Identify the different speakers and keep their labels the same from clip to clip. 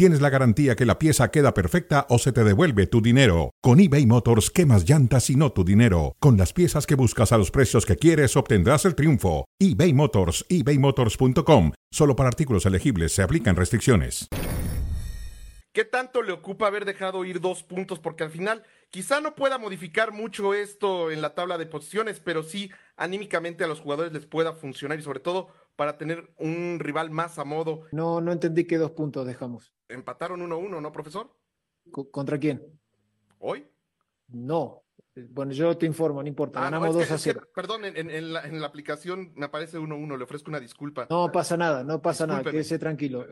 Speaker 1: tienes la garantía que la pieza queda perfecta o se te devuelve tu dinero. Con eBay Motors, quemas llantas y no tu dinero. Con las piezas que buscas a los precios que quieres, obtendrás el triunfo. eBay Motors, ebaymotors.com. Solo para artículos elegibles se aplican restricciones.
Speaker 2: ¿Qué tanto le ocupa haber dejado ir dos puntos? Porque al final quizá no pueda modificar mucho esto en la tabla de posiciones, pero sí anímicamente a los jugadores les pueda funcionar y sobre todo para tener un rival más a modo.
Speaker 3: No, no entendí qué dos puntos dejamos.
Speaker 2: Empataron 1-1, ¿no, profesor?
Speaker 3: ¿Contra quién?
Speaker 2: ¿Hoy?
Speaker 3: No. Bueno, yo te informo, no importa. Ah, Ganamos 2 a 0.
Speaker 2: perdón, en, la, aplicación me aparece 1-1, le ofrezco una disculpa.
Speaker 3: No pasa nada, no pasa nada, quédese tranquilo.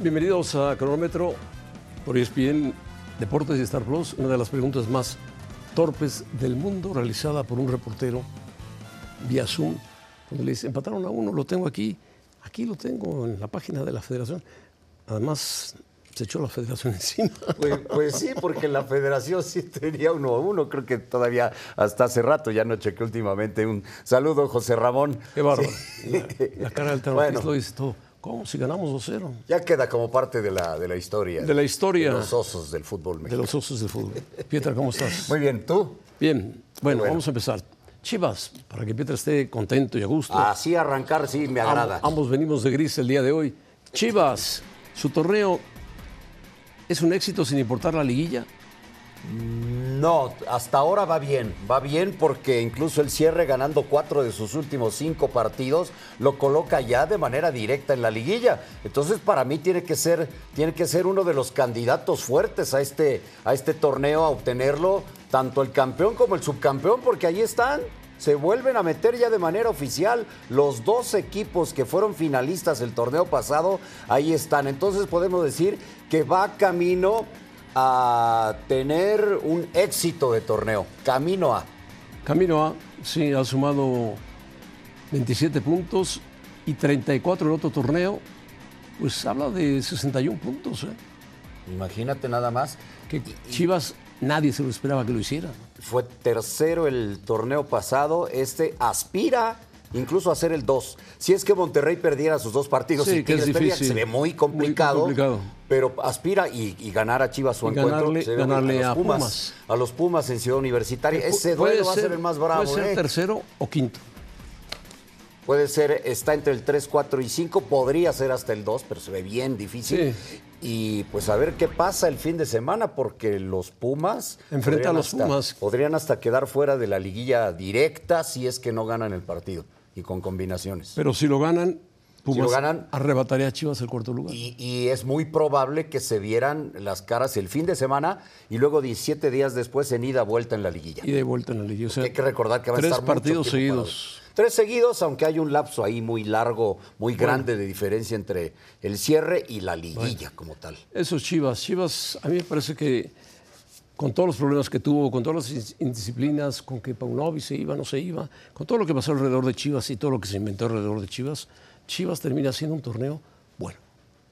Speaker 4: Bienvenidos a Cronómetro por ESPN Deportes y Star Plus. Una de las preguntas más torpes del mundo realizada por un reportero vía Zoom. Cuando le dice, empataron a uno, lo tengo aquí. Aquí lo tengo en la página de la federación. Además, se echó la federación encima.
Speaker 5: Pues, pues, sí, porque la federación sí tenía uno a uno. Creo que todavía hasta hace rato, ya no chequé últimamente. Un saludo, José Ramón.
Speaker 4: Qué bárbaro. La, cara del terrorista lo dice todo. ¿Cómo? Si ganamos 2-0.
Speaker 5: Ya queda como parte de la, de la historia.
Speaker 4: De la historia.
Speaker 5: De los osos del fútbol mexicano.
Speaker 4: De los osos del fútbol. Pietra, ¿cómo estás?
Speaker 5: Muy bien, ¿tú?
Speaker 4: Bien. Bueno, vamos a empezar. Chivas, para que Pietra esté contento y a gusto.
Speaker 5: Así arrancar, sí, me agrada.
Speaker 4: ambos venimos de gris el día de hoy. Chivas, su torneo es un éxito sin importar la liguilla.
Speaker 5: No, hasta ahora va bien, va bien porque incluso el cierre ganando cuatro de sus últimos cinco partidos lo coloca ya de manera directa en la liguilla. Entonces para mí tiene que ser, tiene que ser uno de los candidatos fuertes a este, a este torneo a obtenerlo, tanto el campeón como el subcampeón, porque ahí están. Se vuelven a meter ya de manera oficial los dos equipos que fueron finalistas el torneo pasado, ahí están. Entonces podemos decir que va camino a tener un éxito de torneo. Camino a.
Speaker 4: Camino a, sí, ha sumado 27 puntos y 34 en otro torneo. Pues habla de 61 puntos. ¿eh?
Speaker 5: Imagínate nada más.
Speaker 4: Que Chivas nadie se lo esperaba que lo hiciera.
Speaker 5: Fue tercero el torneo pasado. Este aspira incluso hacer el 2. Si es que Monterrey perdiera sus dos partidos y que se ve muy complicado, pero aspira y, ganar a Chivas su encuentro.
Speaker 4: ganarle a, Pumas,
Speaker 5: A los Pumas en Ciudad Universitaria. Ese duelo va a ser el más bravo.
Speaker 4: Puede ser
Speaker 5: ¿eh?
Speaker 4: tercero o quinto.
Speaker 5: Puede ser, está entre el 3, 4 y 5, podría ser hasta el 2, pero se ve bien difícil. Y pues a ver qué pasa el fin de semana, porque los Pumas.
Speaker 4: Enfrenta a los Pumas.
Speaker 5: Podrían hasta quedar fuera de la liguilla directa si es que no ganan el partido y con combinaciones.
Speaker 4: Pero si lo ganan, Pumas arrebataría a Chivas el cuarto lugar.
Speaker 5: Y, es muy probable que se vieran las caras el fin de semana y luego 17 días después en ida vuelta en la liguilla.
Speaker 4: Y de vuelta en la liguilla.
Speaker 5: hay que recordar que van
Speaker 4: a
Speaker 5: estar
Speaker 4: partidos seguidos.
Speaker 5: Tres seguidos, aunque hay un lapso ahí muy largo, muy grande de diferencia entre el cierre y la liguilla como tal.
Speaker 4: Eso es Chivas. Chivas, a mí me parece que con todos los problemas que tuvo, con todas las indisciplinas, con que Paunovic se iba, no se iba, con todo lo que pasó alrededor de Chivas y todo lo que se inventó alrededor de Chivas, Chivas termina siendo un torneo bueno.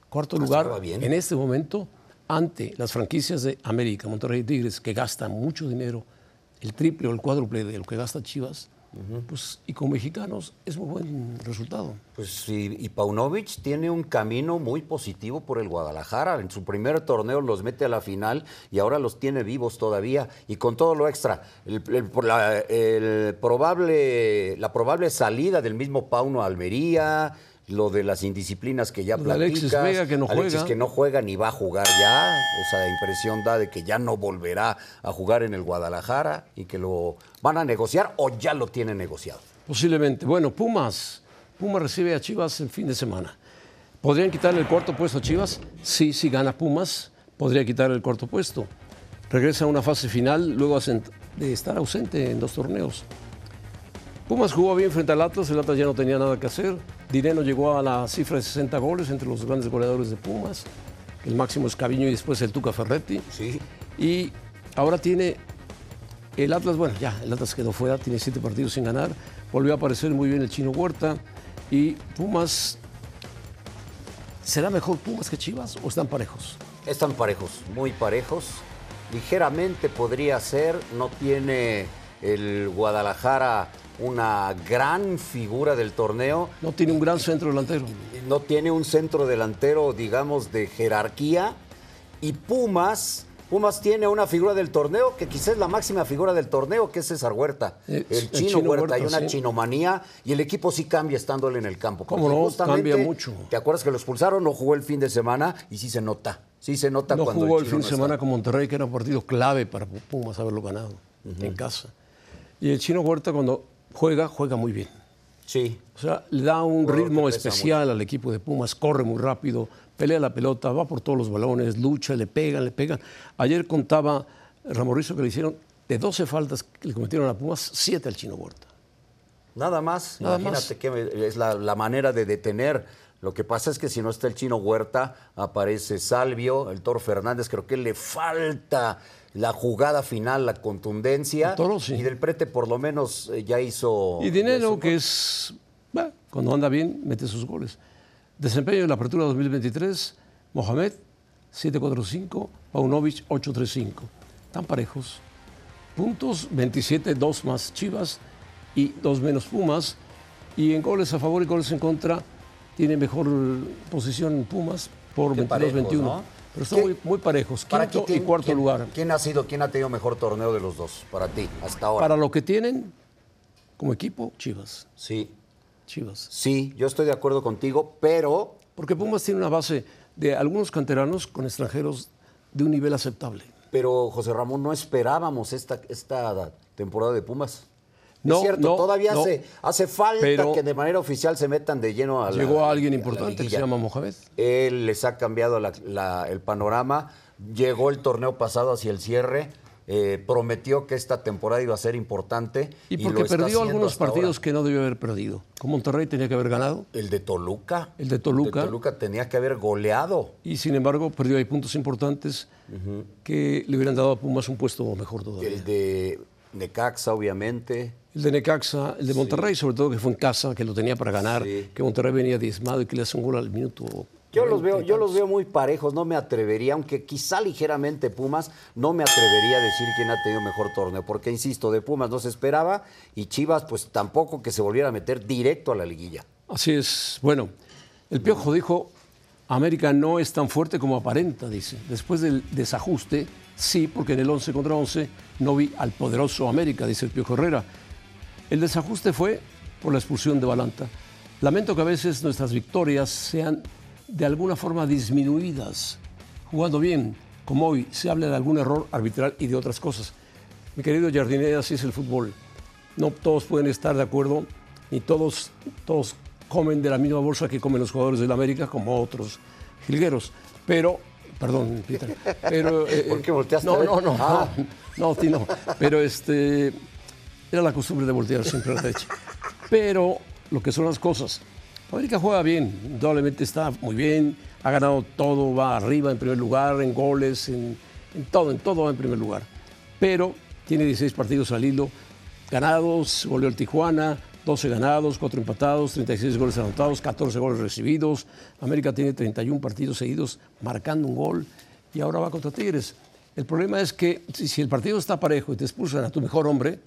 Speaker 4: Cuarto lugar en este momento ante las franquicias de América, Monterrey y Tigres, que gastan mucho dinero, el triple o el cuádruple de lo que gasta Chivas pues, y con mexicanos es muy buen resultado.
Speaker 5: Pues y, y, Paunovic tiene un camino muy positivo por el Guadalajara. En su primer torneo los mete a la final y ahora los tiene vivos todavía. Y con todo lo extra, el, la, el probable, la probable salida del mismo Pauno a Almería, lo de las indisciplinas que ya platicas.
Speaker 4: Alexis Vega que no
Speaker 5: Alexis
Speaker 4: juega.
Speaker 5: que no juega ni va a jugar ya. Esa impresión da de que ya no volverá a jugar en el Guadalajara y que lo van a negociar o ya lo tienen negociado.
Speaker 4: Posiblemente. Bueno, Pumas. Pumas recibe a Chivas el fin de semana. ¿Podrían quitarle el cuarto puesto a Chivas? Sí, si gana Pumas, podría quitarle el cuarto puesto. Regresa a una fase final luego de estar ausente en dos torneos. Pumas jugó bien frente al Atlas, el Atlas ya no tenía nada que hacer. Dineno llegó a la cifra de 60 goles entre los grandes goleadores de Pumas. el máximo es Caviño y después el Tuca Ferretti.
Speaker 5: Sí.
Speaker 4: Y ahora tiene el Atlas, bueno, ya, el Atlas quedó fuera, tiene siete partidos sin ganar. Volvió a aparecer muy bien el Chino Huerta. Y Pumas, ¿será mejor Pumas que Chivas o están parejos?
Speaker 5: Están parejos, muy parejos. Ligeramente podría ser, no tiene el Guadalajara una gran figura del torneo,
Speaker 4: No tiene un gran centro delantero.
Speaker 5: no tiene un centro delantero, digamos, de jerarquía. Y Pumas, Pumas tiene una figura del torneo que quizás es la máxima figura del torneo, que es César Huerta.
Speaker 4: Eh,
Speaker 5: el
Speaker 4: el
Speaker 5: chino,
Speaker 4: Chino
Speaker 5: Huerta, hay una
Speaker 4: sí.
Speaker 5: chinomanía y el equipo sí cambia estando él en el campo.
Speaker 4: ¿Cómo no? Cambia mucho.
Speaker 5: ¿Te acuerdas que lo expulsaron? No jugó el fin de semana y sí se nota. Sí se nota
Speaker 4: No
Speaker 5: cuando
Speaker 4: jugó el
Speaker 5: chino
Speaker 4: fin de
Speaker 5: no
Speaker 4: semana con Monterrey, que era un partido clave para Pumas haberlo ganado en casa. Y el Chino Huerta cuando juega, juega muy bien.
Speaker 5: Sí.
Speaker 4: O sea, le da un
Speaker 5: Jugador
Speaker 4: ritmo especial al equipo de Pumas, corre muy rápido, pelea la pelota, va por todos los balones, lucha, le pegan, le pegan. Ayer contaba Ramorrizo que le hicieron de 12 faltas que le cometieron a Pumas, 7 al Chino Huerta.
Speaker 5: Nada más,
Speaker 4: Nada
Speaker 5: imagínate que es la, la manera de detener. Lo que pasa es que si no está el chino Huerta, aparece Salvio, el Toro Fernández, creo que le falta la jugada final, la contundencia.
Speaker 4: Toro, sí.
Speaker 5: Y del prete por lo menos eh, ya hizo...
Speaker 4: Y Dinero,
Speaker 5: hizo-
Speaker 4: que es, bah, cuando anda bien, mete sus goles. Desempeño en la apertura 2023, Mohamed, 7-4-5, Paunovic, 8-3-5. Están parejos. Puntos, 27, 2 más Chivas y 2 menos Pumas. Y en goles a favor y goles en contra, tiene mejor posición Pumas por
Speaker 5: Qué
Speaker 4: 22-21. Pero están
Speaker 5: ¿Qué-
Speaker 4: muy, muy parejos,
Speaker 5: Para ti,
Speaker 4: y
Speaker 5: ¿quién-
Speaker 4: cuarto
Speaker 5: quién-
Speaker 4: lugar.
Speaker 5: ¿Quién ha sido, quién ha tenido mejor torneo de los dos para ti hasta ahora?
Speaker 4: Para lo que tienen como equipo, Chivas.
Speaker 5: Sí,
Speaker 4: Chivas.
Speaker 5: sí, yo estoy de acuerdo contigo, pero
Speaker 4: Porque Pumas tiene una base de algunos canteranos con extranjeros de un nivel aceptable.
Speaker 5: Pero José Ramón, no esperábamos esta, esta temporada de Pumas.
Speaker 4: No,
Speaker 5: es cierto,
Speaker 4: no,
Speaker 5: todavía
Speaker 4: no.
Speaker 5: hace, hace falta
Speaker 4: Pero-
Speaker 5: que de manera oficial se metan de lleno a la
Speaker 4: Llegó a alguien importante que se llama Mohamed.
Speaker 5: Él les ha cambiado la- la- el panorama. Llegó el torneo pasado hacia el cierre. eh, prometió que esta temporada iba a ser importante.
Speaker 4: Y porque perdió algunos partidos
Speaker 5: ahora.
Speaker 4: que no debió haber perdido. Con Monterrey tenía que haber ganado
Speaker 5: El de Toluca.
Speaker 4: El de Toluca.
Speaker 5: El de Toluca tenía que haber goleado.
Speaker 4: y sin embargo perdió ahí puntos importantes que le hubieran dado a Pumas un puesto mejor todavía.
Speaker 5: El de Necaxa, obviamente.
Speaker 4: El de Necaxa, el de Monterrey, sobre todo que fue en casa, que lo tenía para ganar,
Speaker 5: Sí.
Speaker 4: que Monterrey venía diezmado y que le hace un gol al minuto.
Speaker 5: Yo los
Speaker 4: 40
Speaker 5: veo, yo los veo muy parejos, no me atrevería, aunque quizá ligeramente Pumas, no me atrevería a decir quién ha tenido mejor torneo, porque insisto, de Pumas no se esperaba y Chivas pues tampoco que se volviera a meter directo a la liguilla.
Speaker 4: Así es. Bueno, el Piojo dijo, América no es tan fuerte como aparenta, dice. Después del desajuste, sí, porque en el 11 contra 11 no vi al poderoso América, dice el Piojo Herrera. El desajuste fue por la expulsión de Balanta. Lamento que a veces nuestras victorias sean de alguna forma disminuidas. Jugando bien, como hoy, se habla de algún error arbitral y de otras cosas. Mi querido Jardinera, así es el fútbol. No todos pueden estar de acuerdo, ni todos, todos comen de la misma bolsa que comen los jugadores del América, como otros jilgueros. Pero, perdón, Peter, pero... eh,
Speaker 5: ¿Por qué volteaste
Speaker 4: No, no, no,
Speaker 5: Ah.
Speaker 4: no, no. Pero este, era la costumbre de voltear siempre a la derecha. Pero lo que son las cosas. América juega bien, indudablemente está muy bien, ha ganado todo, va arriba en primer lugar, en goles, en, en todo, en todo va en primer lugar. Pero tiene 16 partidos al hilo ganados, volvió el Tijuana, 12 ganados, 4 empatados, 36 goles anotados, 14 goles recibidos. América tiene 31 partidos seguidos marcando un gol y ahora va contra Tigres. El problema es que si, el partido está parejo y te expulsan a tu mejor hombre,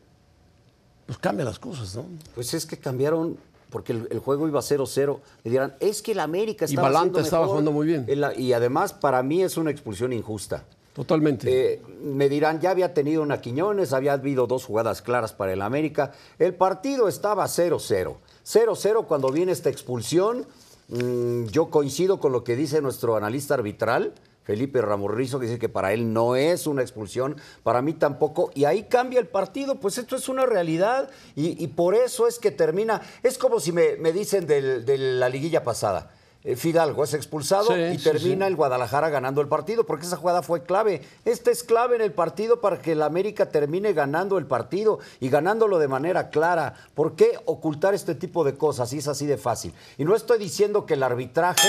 Speaker 4: pues cambia las cosas, ¿no?
Speaker 5: Pues es que cambiaron, porque el, el juego iba 0-0. Le dirán, es que el América
Speaker 4: Y
Speaker 5: estaba
Speaker 4: Balanta
Speaker 5: haciendo
Speaker 4: estaba
Speaker 5: mejor.
Speaker 4: jugando muy bien.
Speaker 5: Y además, para mí es una expulsión injusta.
Speaker 4: Totalmente.
Speaker 5: Eh, me dirán, ya había tenido una Quiñones, había habido dos jugadas claras para el América. El partido estaba 0-0. 0-0 cuando viene esta expulsión. Mm, yo coincido con lo que dice nuestro analista arbitral, Felipe Ramorrizo, que dice que para él no es una expulsión, para mí tampoco. Y ahí cambia el partido, pues esto es una realidad. Y, por eso es que termina. Es como si me, dicen de la liguilla pasada. Eh, Fidalgo es expulsado
Speaker 4: Sí,
Speaker 5: y termina
Speaker 4: sí.
Speaker 5: el Guadalajara ganando el partido, porque esa jugada fue clave. Esta es clave en el partido para que el América termine ganando el partido y ganándolo de manera clara. ¿Por qué ocultar este tipo de cosas? Y es así de fácil. Y no estoy diciendo que el arbitraje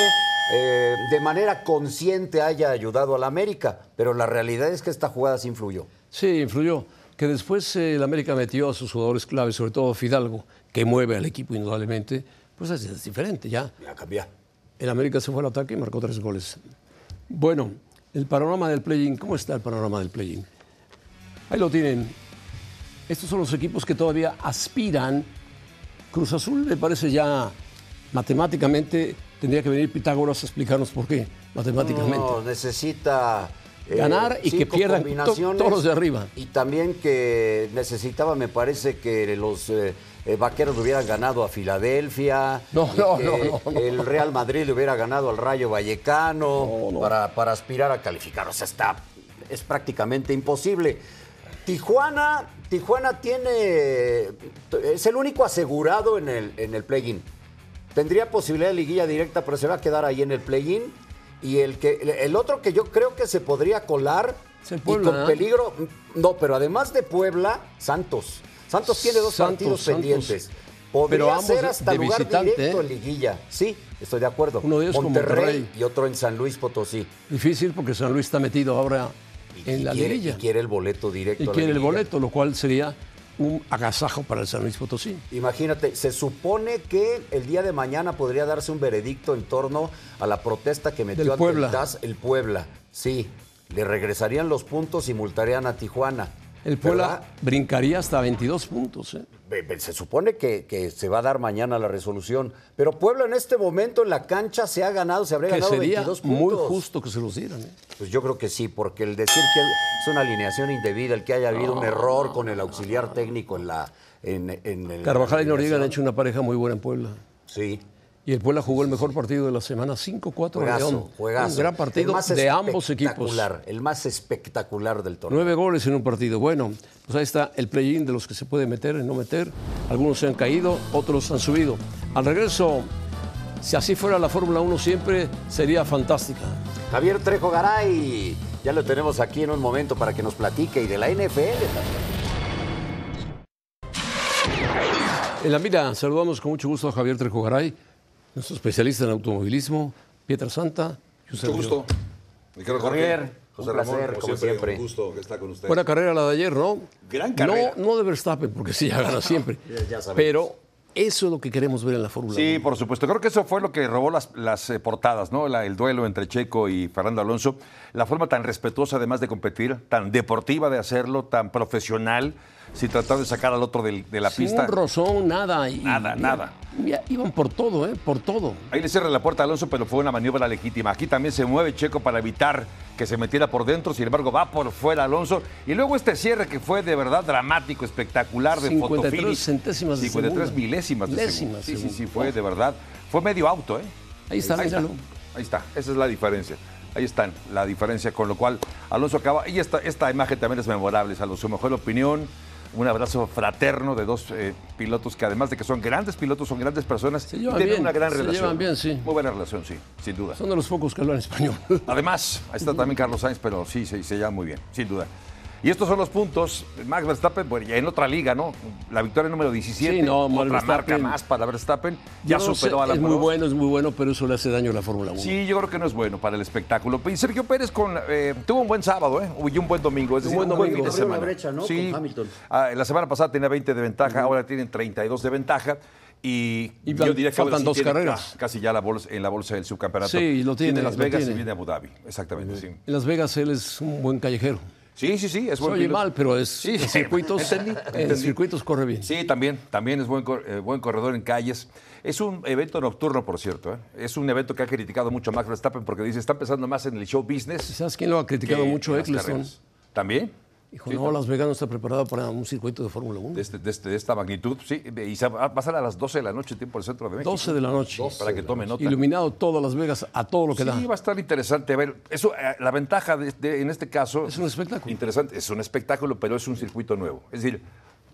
Speaker 5: eh, de manera consciente haya ayudado al América, pero la realidad es que esta jugada sí influyó.
Speaker 4: Sí, influyó. Que después eh, el América metió a sus jugadores claves, sobre todo Fidalgo, que mueve al equipo indudablemente, pues es, es diferente ya.
Speaker 5: Ya cambia.
Speaker 4: El América se fue al ataque y marcó tres goles. Bueno, el panorama del play-in, ¿cómo está el panorama del play-in? Ahí lo tienen. Estos son los equipos que todavía aspiran. Cruz Azul me parece ya matemáticamente, tendría que venir Pitágoras a explicarnos por qué, matemáticamente.
Speaker 5: No, necesita eh,
Speaker 4: Ganar y que pierdan todos los de arriba.
Speaker 5: Y también que necesitaba, me parece, que los eh, eh, vaqueros le hubieran ganado a Filadelfia.
Speaker 4: No, no,
Speaker 5: que
Speaker 4: no.
Speaker 5: El Real Madrid le hubiera ganado al Rayo Vallecano
Speaker 4: No, no.
Speaker 5: Para, para aspirar a calificar. O sea, está, es prácticamente imposible. Tijuana, Tijuana tiene. Es el único asegurado en el, en el play-in. Tendría posibilidad de liguilla directa, pero se va a quedar ahí en el play-in. Y el, que, el otro que yo creo que se podría colar y con
Speaker 4: ¿eh?
Speaker 5: peligro. No, pero además de Puebla, Santos. Santos tiene dos
Speaker 4: Santos,
Speaker 5: partidos
Speaker 4: Santos.
Speaker 5: pendientes. Podría
Speaker 4: Pero
Speaker 5: ser hasta lugar
Speaker 4: visitante,
Speaker 5: directo
Speaker 4: ¿eh?
Speaker 5: en liguilla. Sí, estoy de acuerdo.
Speaker 4: Uno de ellos
Speaker 5: Monterrey,
Speaker 4: Monterrey.
Speaker 5: y otro en San Luis Potosí.
Speaker 4: Difícil porque San Luis está metido ahora
Speaker 5: Y,
Speaker 4: en
Speaker 5: y
Speaker 4: la
Speaker 5: quiere,
Speaker 4: liguilla.
Speaker 5: y quiere el boleto directo.
Speaker 4: Y
Speaker 5: a la
Speaker 4: quiere el boleto, lo cual sería un agasajo para el San Luis Potosí.
Speaker 5: Imagínate, se supone que el día de mañana podría darse un veredicto en torno a la protesta que metió
Speaker 4: Del
Speaker 5: ante
Speaker 4: Puebla.
Speaker 5: el TAS el Puebla. Sí, le regresarían los puntos y multarían a Tijuana.
Speaker 4: El Puebla
Speaker 5: ¿Verdad?
Speaker 4: brincaría hasta 22 puntos. ¿eh?
Speaker 5: Se supone que, que se va a dar mañana la resolución, pero Puebla en este momento en la cancha se ha ganado, se habría
Speaker 4: Que
Speaker 5: ganado
Speaker 4: sería
Speaker 5: 22 puntos.
Speaker 4: muy justo que se los dieran. ¿eh?
Speaker 5: Pues yo creo que sí, porque el decir que es una alineación indebida, el que haya habido un error con el auxiliar técnico en la en, en el-
Speaker 4: Carvajal y Noriega han hecho una pareja muy buena en Puebla.
Speaker 5: Sí.
Speaker 4: Y el Puebla jugó el mejor partido de la semana, 5-4 a
Speaker 5: Juegazo,
Speaker 4: León.
Speaker 5: juegazo.
Speaker 4: Un gran partido de ambos equipos.
Speaker 5: El más espectacular del torneo.
Speaker 4: Nueve goles en un partido. Bueno, pues ahí está el play-in de los que se puede meter y no meter. Algunos se han caído, otros han subido. Al regreso, si así fuera la Fórmula 1 siempre, sería fantástica.
Speaker 5: Javier Trejo Garay, ya lo tenemos aquí en un momento para que nos platique y de la NFL también.
Speaker 4: En la mira, saludamos con mucho gusto a Javier Trejo Garay, nuestro especialista en automovilismo, Pietra Santa.
Speaker 6: Mucho gusto. Mi querido Jorge.
Speaker 5: Javier,
Speaker 6: José
Speaker 5: un
Speaker 6: Ramón,
Speaker 5: placer, como siempre.
Speaker 6: Un gusto que está con usted.
Speaker 4: Buena carrera la de ayer, ¿no?
Speaker 6: Gran carrera.
Speaker 4: No, no de Verstappen, porque sí, ya gana siempre.
Speaker 5: ya sabemos.
Speaker 4: Pero eso es lo que queremos ver en la Fórmula 1.
Speaker 7: Sí, por supuesto. Creo que eso fue lo que robó las, las, eh, portadas, ¿no? La- el duelo entre Checo y Fernando Alonso. La forma tan respetuosa, además de competir, tan deportiva de hacerlo, tan profesional, sin tratar de sacar al otro del- de la
Speaker 4: Sin
Speaker 7: pista.
Speaker 4: un rozón, nada. y-
Speaker 7: Nada,
Speaker 4: y-
Speaker 7: nada.
Speaker 4: y- iban por todo, ¿eh? Por todo.
Speaker 7: Ahí le cierra la puerta a Alonso, pero fue una maniobra legítima. Aquí también se mueve Checo para evitar que se metiera por dentro, sin embargo va por fuera Alonso. Y luego este cierre que fue de verdad dramático, espectacular, de
Speaker 4: 53
Speaker 7: fotofinish.
Speaker 4: centésimas de
Speaker 7: 53
Speaker 4: segundo.
Speaker 7: milésimas de
Speaker 4: Milésimas
Speaker 7: segundo. Sí,
Speaker 4: de
Speaker 7: sí, sí, fue de verdad. Fue medio auto, ¿eh?
Speaker 4: Ahí está, míralo.
Speaker 7: Ahí está, esa es la diferencia. Ahí están, la diferencia, con lo cual Alonso acaba. Y esta, esta imagen también es memorable, a su mejor opinión. Un abrazo fraterno de dos eh, pilotos que además de que son grandes pilotos, son grandes personas
Speaker 4: Se
Speaker 7: y
Speaker 4: llevan
Speaker 7: tienen
Speaker 4: bien,
Speaker 7: una gran
Speaker 4: se
Speaker 7: relación.
Speaker 4: llevan bien, sí.
Speaker 7: Muy buena relación, sí, sin duda.
Speaker 4: Son de los pocos que hablan español.
Speaker 7: Además, ahí está también Carlos Sainz, pero sí, se, se lleva muy bien, sin duda. Y estos son los puntos. Max Verstappen, bueno, ya en otra liga, ¿no? La victoria número 17.
Speaker 4: Sí, no,
Speaker 7: otra marca más para Verstappen. Ya
Speaker 4: no
Speaker 7: superó
Speaker 4: sé,
Speaker 7: a la
Speaker 4: Es muy bueno, es muy bueno, pero eso le hace daño a la Fórmula 1.
Speaker 7: Sí, yo creo que no es bueno para el espectáculo. Y Sergio Pérez con, eh, tuvo un buen sábado, ¿eh? Y un buen domingo. Es
Speaker 4: Un
Speaker 7: decir,
Speaker 4: buen
Speaker 7: un buen
Speaker 4: domingo.
Speaker 7: fin de semana.
Speaker 5: brecha, ¿no?
Speaker 7: Sí.
Speaker 5: Con Hamilton.
Speaker 7: Ah, la semana pasada tenía 20 de ventaja, ahora tienen 32 de ventaja. Y,
Speaker 4: Y
Speaker 7: yo diría que
Speaker 4: faltan
Speaker 7: sí
Speaker 4: dos carreras.
Speaker 7: ca- Casi ya la bolsa, en la bolsa del subcampeonato.
Speaker 4: Sí, lo tiene,
Speaker 7: Las
Speaker 4: lo
Speaker 7: Vegas
Speaker 4: tiene.
Speaker 7: y viene Abu Dhabi. Exactamente, sí.
Speaker 4: En Las Vegas él es un buen callejero.
Speaker 7: Sí, sí, sí, es buen
Speaker 4: oye mal, pero es,
Speaker 7: Sí,
Speaker 4: en circuitos,
Speaker 7: entendí,
Speaker 4: en circuitos corre bien.
Speaker 7: Sí, también, también es buen, eh, buen corredor en calles. Es un evento nocturno, por cierto. ¿eh? Es un evento que ha criticado mucho Max Verstappen porque dice está empezando más en el show business.
Speaker 4: ¿Sabes quién lo ha criticado mucho? Eccleston.
Speaker 7: ¿También?
Speaker 4: Dijo,
Speaker 7: Sí,
Speaker 4: no, Las Vegas no está preparado para un circuito de Fórmula 1.
Speaker 7: De, este- de este- de esta magnitud, sí. Y se va a pasar a las 12 de la noche, tiempo del centro de México.
Speaker 4: 12 de la noche.
Speaker 7: Para que tome nota.
Speaker 4: Iluminado todas Las Vegas a todo lo que da.
Speaker 7: Sí, va a estar interesante. A ver, eso, eh, la ventaja de, de- en este caso.
Speaker 4: Es un espectáculo.
Speaker 7: Interesante. Es un espectáculo, pero es un circuito nuevo. Es decir,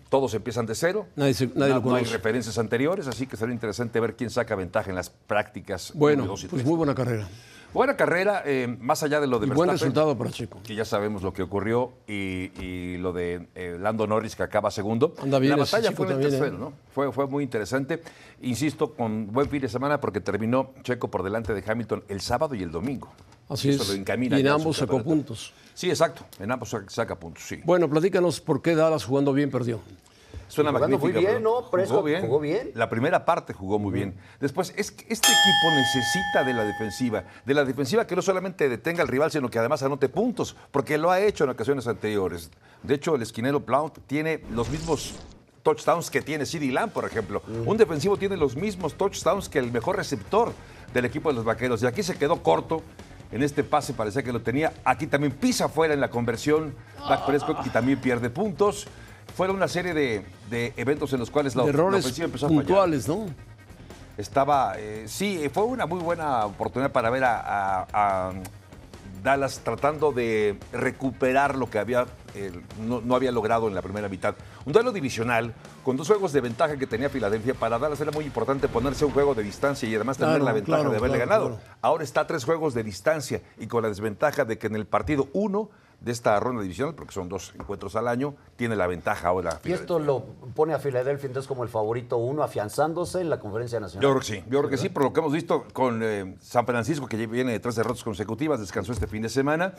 Speaker 7: todos empiezan de cero.
Speaker 4: Nadie, se, nadie
Speaker 7: no,
Speaker 4: lo
Speaker 7: no hay referencias anteriores, así que será interesante ver quién saca ventaja en las prácticas.
Speaker 4: Bueno,
Speaker 7: y
Speaker 4: pues
Speaker 7: tres.
Speaker 4: muy buena carrera.
Speaker 7: Buena carrera, eh, más allá de lo de
Speaker 4: Y buen
Speaker 7: Verstappen,
Speaker 4: resultado para Checo.
Speaker 7: que ya sabemos lo que ocurrió, y, y lo de eh, Lando Norris que acaba segundo.
Speaker 4: Anda bien
Speaker 7: La batalla fue en tercero,
Speaker 4: ¿eh?
Speaker 7: ¿no? Fue, fue muy interesante. Insisto, con buen fin de semana porque terminó Checo por delante de Hamilton el sábado y el domingo.
Speaker 4: Así
Speaker 7: Eso
Speaker 4: es.
Speaker 7: lo encamina
Speaker 4: y en ambos sacó puntos.
Speaker 7: Sí, exacto. En ambos saca- saca puntos, sí.
Speaker 4: Bueno, platícanos por qué Dallas jugando bien perdió.
Speaker 7: Es una
Speaker 5: Jugando muy
Speaker 7: magnífica.
Speaker 5: bien, ¿no? Jugó bien.
Speaker 7: La primera parte jugó muy bien. Después, es que este equipo necesita de la defensiva. De la defensiva que no solamente detenga al rival, sino que además anote puntos, porque lo ha hecho en ocasiones anteriores. De hecho, el esquinero Blount tiene los mismos touchdowns que tiene CD Lamb, por ejemplo. Un defensivo tiene los mismos touchdowns que el mejor receptor del equipo de los Vaqueros. Y aquí se quedó corto. En este pase parecía que lo tenía. Aquí también pisa fuera en la conversión Dak Prescott y también pierde puntos. Fueron una serie de, de eventos en los cuales la,
Speaker 4: De
Speaker 7: la
Speaker 4: errores
Speaker 7: ofensiva empezó a fallar
Speaker 4: puntuales, ¿no?
Speaker 7: estaba, eh, sí, fue una muy buena oportunidad para ver a, a- a Dallas tratando de recuperar lo que había, eh, no, no había logrado en la primera mitad. Un duelo divisional con dos juegos de ventaja que tenía Filadelfia. Para Dallas era muy importante ponerse un juego de distancia y además tener
Speaker 4: Claro,
Speaker 7: la ventaja
Speaker 4: claro,
Speaker 7: de haberle
Speaker 4: claro,
Speaker 7: ganado. Ahora está a tres juegos de distancia y con la desventaja de que en el partido uno de esta ronda divisional, porque son dos encuentros al año, tiene la ventaja ahora.
Speaker 5: Y esto lo pone a Filadelfia entonces como el favorito uno, afianzándose en la conferencia nacional.
Speaker 7: Yo creo que sí, yo creo que sí, por lo que hemos visto con eh, San Francisco, que viene de tres derrotas consecutivas, descansó este fin de semana.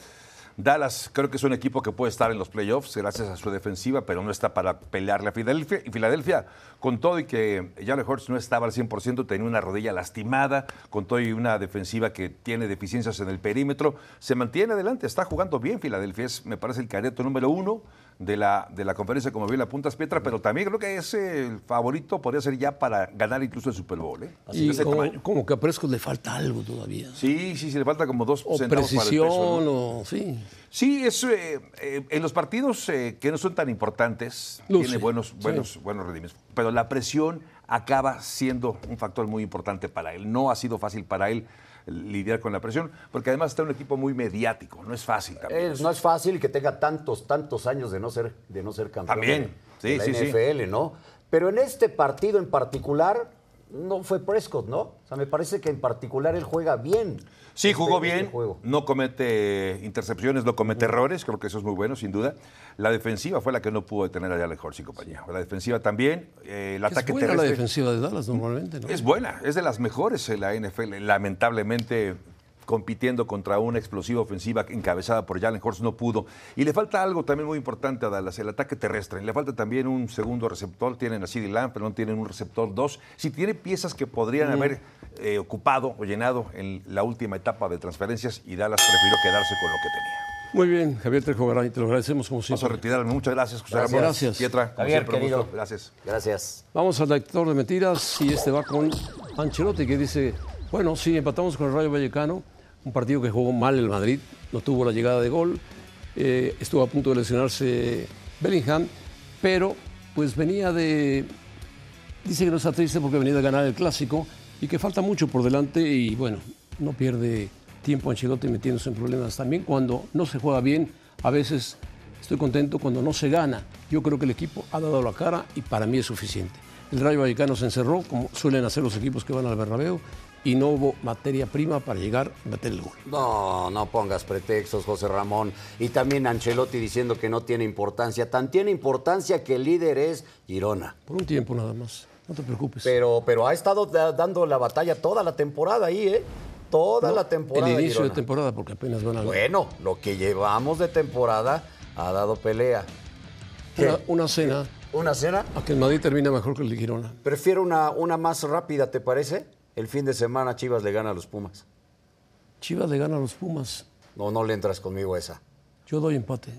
Speaker 7: Dallas creo que es un equipo que puede estar en los playoffs gracias a su defensiva, pero no está para pelearle a Filadelfia. Y Filadelfia, con todo y que Jalen Hurts no estaba al 100%, tenía una rodilla lastimada, con todo y una defensiva que tiene deficiencias en el perímetro, se mantiene adelante, está jugando bien Filadelfia, es, me parece el careto número uno de la, de la conferencia, como bien la puntas Pietra, pero también creo que es el favorito, podría ser ya para ganar incluso el Super Bowl. ¿eh?
Speaker 4: Y
Speaker 7: De ese
Speaker 4: como, que a Prescott le falta algo todavía.
Speaker 7: Sí, sí, sí, le falta como dos
Speaker 4: O
Speaker 7: centavos para el
Speaker 4: precisión,
Speaker 7: peso, ¿no?
Speaker 4: o sí.
Speaker 7: Sí, es, eh, eh, en los partidos eh, que no son tan importantes,
Speaker 4: Luce,
Speaker 7: tiene buenos,
Speaker 4: sí.
Speaker 7: buenos, buenos rendimientos. Pero la presión acaba siendo un factor muy importante para él. No ha sido fácil para él lidiar con la presión, porque además está un equipo muy mediático. No es fácil también.
Speaker 5: Es- no es fácil que tenga tantos, tantos años de no ser, de no ser campeón
Speaker 7: También,
Speaker 5: de, de
Speaker 7: sí,
Speaker 5: la
Speaker 7: sí, sí.
Speaker 5: NFL, ¿no? Pero en este partido en particular no fue Prescott, ¿no? O sea, me parece que en particular él juega bien.
Speaker 7: Sí,
Speaker 5: este-
Speaker 7: jugó
Speaker 5: este
Speaker 7: bien,
Speaker 5: juego.
Speaker 7: no comete intercepciones, no comete errores, creo que eso es muy bueno, sin duda. La defensiva fue la que no pudo detener a Jalen Hurts y compañía. La defensiva también, eh, el
Speaker 4: Es
Speaker 7: ataque
Speaker 4: buena la defensiva de Dallas normalmente, ¿no?
Speaker 7: Es buena, es de las mejores en la NFL. Lamentablemente, compitiendo contra una explosiva ofensiva encabezada por Jalen Hurts, no pudo. Y le falta algo también muy importante a Dallas, el ataque terrestre. Le falta también un segundo receptor. Tienen a CeeDee Lamb, pero no tienen un receptor 2. Si tiene piezas que podrían haber eh, ocupado o llenado en la última etapa de transferencias, y Dallas prefirió quedarse con lo que tenía.
Speaker 4: Muy bien, Javier Trejo Garay, te lo agradecemos como
Speaker 7: Vamos a
Speaker 4: siempre.
Speaker 7: retirarme. Muchas gracias, José
Speaker 5: Gracias.
Speaker 7: Ramón.
Speaker 4: Gracias.
Speaker 7: Pietra, como
Speaker 5: Javier,
Speaker 7: siempre,
Speaker 5: querido.
Speaker 7: gusto. Gracias.
Speaker 5: Gracias.
Speaker 4: Vamos al detector de mentiras y este va con Ancelotti que dice, bueno, sí, empatamos con el Rayo Vallecano, un partido que jugó mal el Madrid, no tuvo la llegada de gol, eh, estuvo a punto de lesionarse Bellingham, pero pues venía de, dice que no está triste porque venía de ganar el clásico y que falta mucho por delante y bueno, no pierde tiempo Ancelotti metiéndose en problemas también cuando no se juega bien, a veces Estoy contento cuando no se gana. Yo creo que el equipo ha dado la cara y para mí es suficiente. El Rayo Vallecano se encerró, como suelen hacer los equipos que van al Bernabéu, y no hubo materia prima para llegar a meter el gol.
Speaker 5: No, no pongas pretextos, José Ramón. Y también Ancelotti diciendo que no tiene importancia. Tan tiene importancia que el líder es Girona.
Speaker 4: Por un tiempo nada más. No te preocupes.
Speaker 5: Pero, pero ha estado da- dando la batalla toda la temporada ahí, ¿eh? Toda
Speaker 4: No,
Speaker 5: la temporada.
Speaker 4: El inicio de temporada, porque apenas van a
Speaker 5: Bueno, lo que llevamos de temporada ha dado pelea.
Speaker 4: Una, una cena
Speaker 5: ¿Una cena?
Speaker 4: a que el Madrid termina mejor que el de Girona.
Speaker 5: Prefiero una, una más rápida, ¿te parece? El fin de semana Chivas le gana a los Pumas.
Speaker 4: Chivas le gana a los Pumas.
Speaker 5: No, no le entras conmigo a esa.
Speaker 4: Yo doy empate.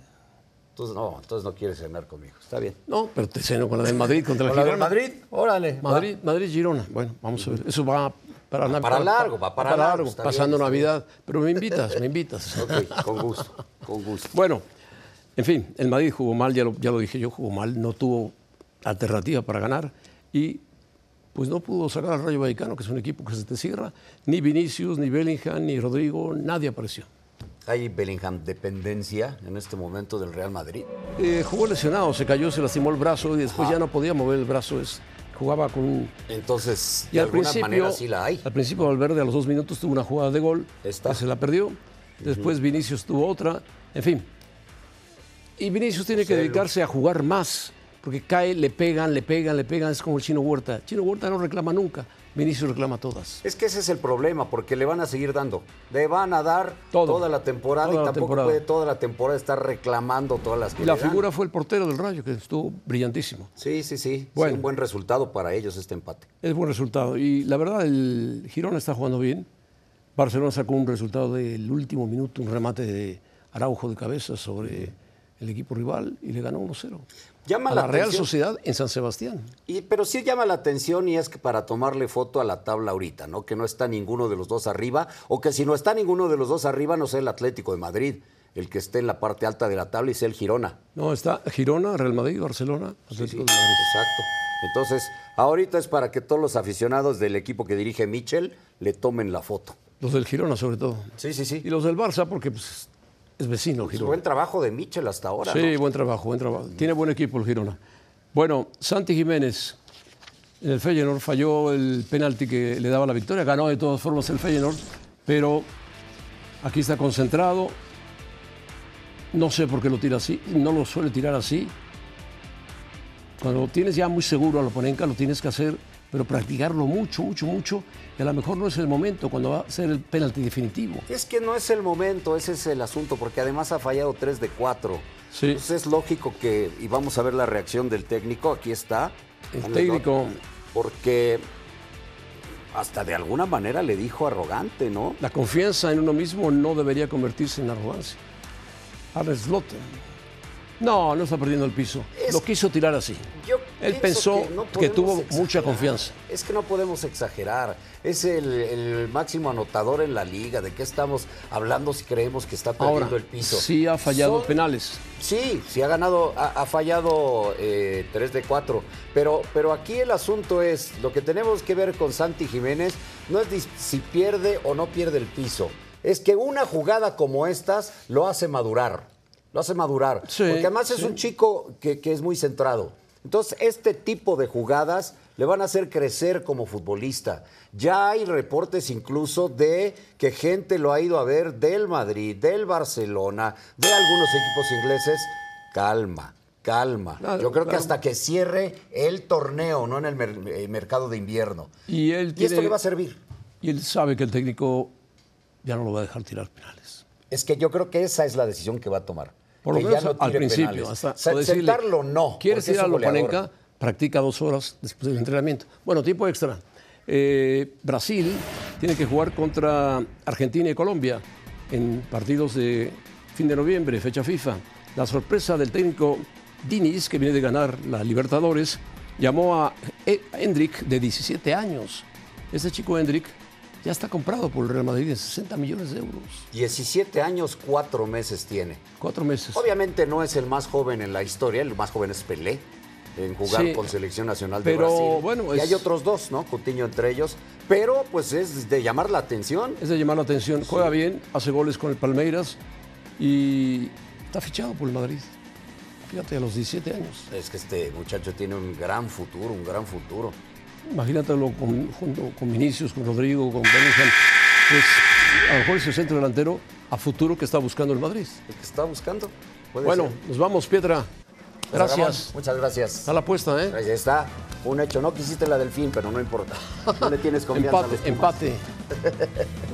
Speaker 5: Entonces no, entonces no quieres cenar conmigo. Está bien.
Speaker 4: No, pero te ceno con la del Madrid contra el
Speaker 5: ¿Con la
Speaker 4: Girona.
Speaker 5: del Madrid? Órale.
Speaker 4: Madrid, Madrid, Girona. Bueno, vamos a ver. Eso va para,
Speaker 5: Va para largo, va para largo, está
Speaker 4: pasando
Speaker 5: bien,
Speaker 4: Navidad. Pero me invitas, me invitas.
Speaker 5: Ok, con gusto, con gusto.
Speaker 4: Bueno, en fin, el Madrid jugó mal, ya lo, ya lo dije yo, jugó mal, no tuvo alternativa para ganar y pues no pudo sacar al Rayo Vallecano, que es un equipo que se te cierra. Ni Vinicius, ni Bellingham, ni Rodrigo, nadie apareció.
Speaker 5: ¿Hay Bellingham dependencia en este momento del Real Madrid?
Speaker 4: Eh, jugó lesionado, se cayó, se lastimó el brazo y después ya no podía mover el brazo. Es, jugaba con un...
Speaker 5: Entonces,
Speaker 4: Y
Speaker 5: de
Speaker 4: al
Speaker 5: alguna
Speaker 4: principio,
Speaker 5: manera sí la hay.
Speaker 4: al principio Valverde a los dos minutos tuvo una jugada de gol, que se la perdió. Después Vinicius tuvo otra, en fin. Y Vinicius tiene que dedicarse a jugar más, porque cae, le pegan, le pegan, le pegan, es como el Chino Huerta. Chino Huerta no reclama nunca, Vinicius reclama todas.
Speaker 5: Es que ese es el problema, porque le van a seguir dando. Le van a dar
Speaker 4: Todo.
Speaker 5: toda la temporada
Speaker 4: Toda
Speaker 5: y
Speaker 4: la
Speaker 5: tampoco
Speaker 4: temporada.
Speaker 5: puede toda la temporada estar reclamando todas las que
Speaker 4: Y la
Speaker 5: le dan.
Speaker 4: figura fue el portero del Rayo, que estuvo brillantísimo.
Speaker 5: Sí, sí, sí. Sí,
Speaker 4: Bueno.
Speaker 5: un buen resultado para ellos este empate.
Speaker 4: Es buen resultado. Y la verdad, el Girona está jugando bien. Barcelona sacó un resultado del último minuto, un remate de Araujo de cabeza sobre el equipo rival y le ganó 1-0.
Speaker 5: Llama
Speaker 4: a
Speaker 5: la
Speaker 4: la Real
Speaker 5: atención.
Speaker 4: Sociedad en San Sebastián.
Speaker 5: Y, pero sí llama la atención y es que para tomarle foto a la tabla ahorita, ¿no? Que no está ninguno de los dos arriba, o que si no está ninguno de los dos arriba, no sea el Atlético de Madrid, el que esté en la parte alta de la tabla y sea el Girona.
Speaker 4: No, está Girona, Real Madrid, Barcelona, Atlético de Madrid.
Speaker 5: Exacto. Entonces, ahorita es para que todos los aficionados del equipo que dirige Michel le tomen la foto.
Speaker 4: Los del Girona, sobre todo.
Speaker 5: Sí, sí, sí.
Speaker 4: Y los del Barça, porque pues, es vecino Girona.
Speaker 5: buen trabajo de Michel hasta ahora.
Speaker 4: Sí,
Speaker 5: ¿no?
Speaker 4: buen trabajo, buen trabajo. Tiene buen equipo el Girona. Bueno, Santi Jiménez en el Feyenoord falló el penalti que le daba la victoria. Ganó de todas formas el Feyenoord, pero aquí está concentrado. No sé por qué lo tira así. No lo suele tirar así. Cuando tienes ya muy seguro a la Ponenca, lo tienes que hacer, pero practicarlo mucho, mucho, mucho. Y a lo mejor no es el momento cuando va a ser el penalti definitivo.
Speaker 5: Es que no es el momento, ese es el asunto, porque además ha fallado 3 de 4.
Speaker 4: Sí.
Speaker 5: Entonces es lógico que, y vamos a ver la reacción del técnico, aquí está.
Speaker 4: El técnico-
Speaker 5: Porque hasta de alguna manera le dijo arrogante, ¿no?
Speaker 4: La confianza en uno mismo no debería convertirse en arrogancia. Arne Slotten. No, no está perdiendo el piso.
Speaker 5: Es-
Speaker 4: Lo quiso tirar así.
Speaker 5: Yo
Speaker 4: Él pensó
Speaker 5: no
Speaker 4: que, tuvo
Speaker 5: exagerar.
Speaker 4: mucha confianza.
Speaker 5: Es que no podemos exagerar. Es el, el máximo anotador en la liga. ¿De qué estamos hablando si creemos que está perdiendo
Speaker 4: Ahora,
Speaker 5: el piso?
Speaker 4: sí ha fallado
Speaker 5: Son-
Speaker 4: penales.
Speaker 5: Sí, sí ha ganado, ha, ha fallado 3 de 4. Pero, pero aquí el asunto es, lo que tenemos que ver con Santi Jiménez no es si pierde o no pierde el piso. Es que una jugada como estas lo hace madurar. Lo hace madurar.
Speaker 4: Sí,
Speaker 5: porque además es
Speaker 4: sí.
Speaker 5: un chico que, que es muy centrado. Entonces, este tipo de jugadas le van a hacer crecer como futbolista. Ya hay reportes incluso de que gente lo ha ido a ver del Madrid, del Barcelona, de algunos equipos ingleses. Calma, calma.
Speaker 4: Claro,
Speaker 5: Yo creo que hasta que cierre el torneo, no en el mer- eh, mercado de invierno.
Speaker 4: Y él
Speaker 5: Y esto le va a servir.
Speaker 4: Y él sabe que el técnico ya no lo va a dejar tirar penales.
Speaker 5: Es que yo creo que esa es la decisión que va a tomar.
Speaker 4: Por lo
Speaker 5: que
Speaker 4: menos
Speaker 5: ya no
Speaker 4: al
Speaker 5: tire
Speaker 4: principio.
Speaker 5: penales.
Speaker 4: Hasta,
Speaker 5: Se-
Speaker 4: o decirle,
Speaker 5: sentarlo no.
Speaker 4: ¿Quieres
Speaker 5: un
Speaker 4: a. Lopanenka? Practica dos horas después del entrenamiento. Bueno, tiempo extra. Eh, Brasil tiene que jugar contra Argentina y Colombia en partidos de fin de noviembre, fecha FIFA. La sorpresa del técnico Diniz, que viene de ganar la Libertadores, llamó a E- a Hendrik de 17 años. Este chico Hendrik ya está comprado por el Real Madrid en 60 millones de euros.
Speaker 5: 17 años, 4 meses tiene.
Speaker 4: Cuatro meses.
Speaker 5: Obviamente no es el más joven en la historia, el más joven es Pelé en jugar
Speaker 4: Sí.
Speaker 5: con selección nacional de
Speaker 4: Pero,
Speaker 5: Brasil.
Speaker 4: bueno,
Speaker 5: y
Speaker 4: es-
Speaker 5: hay otros dos, ¿no? Coutinho entre ellos. Pero pues es de llamar la atención.
Speaker 4: Es de llamar la atención. Juega bien, hace goles con el Palmeiras y está fichado por el Madrid. Fíjate, a los 17 años.
Speaker 5: Es que este muchacho tiene un gran futuro, un gran futuro.
Speaker 4: Imagínatelo con, junto con Vinicius, con Rodrigo, con Bellingham. Pues a lo mejor es el centro delantero a futuro que está buscando el Madrid.
Speaker 5: El que está buscando.
Speaker 4: Bueno,
Speaker 5: ser.
Speaker 4: nos vamos, Piedra.
Speaker 5: Pues,
Speaker 4: Gracias.
Speaker 5: muchas gracias.
Speaker 4: Está la apuesta, ¿eh?
Speaker 5: Ahí está. Un hecho. No quisiste la del fin, pero no importa. No le tienes confianza. a los
Speaker 4: Empate, empate.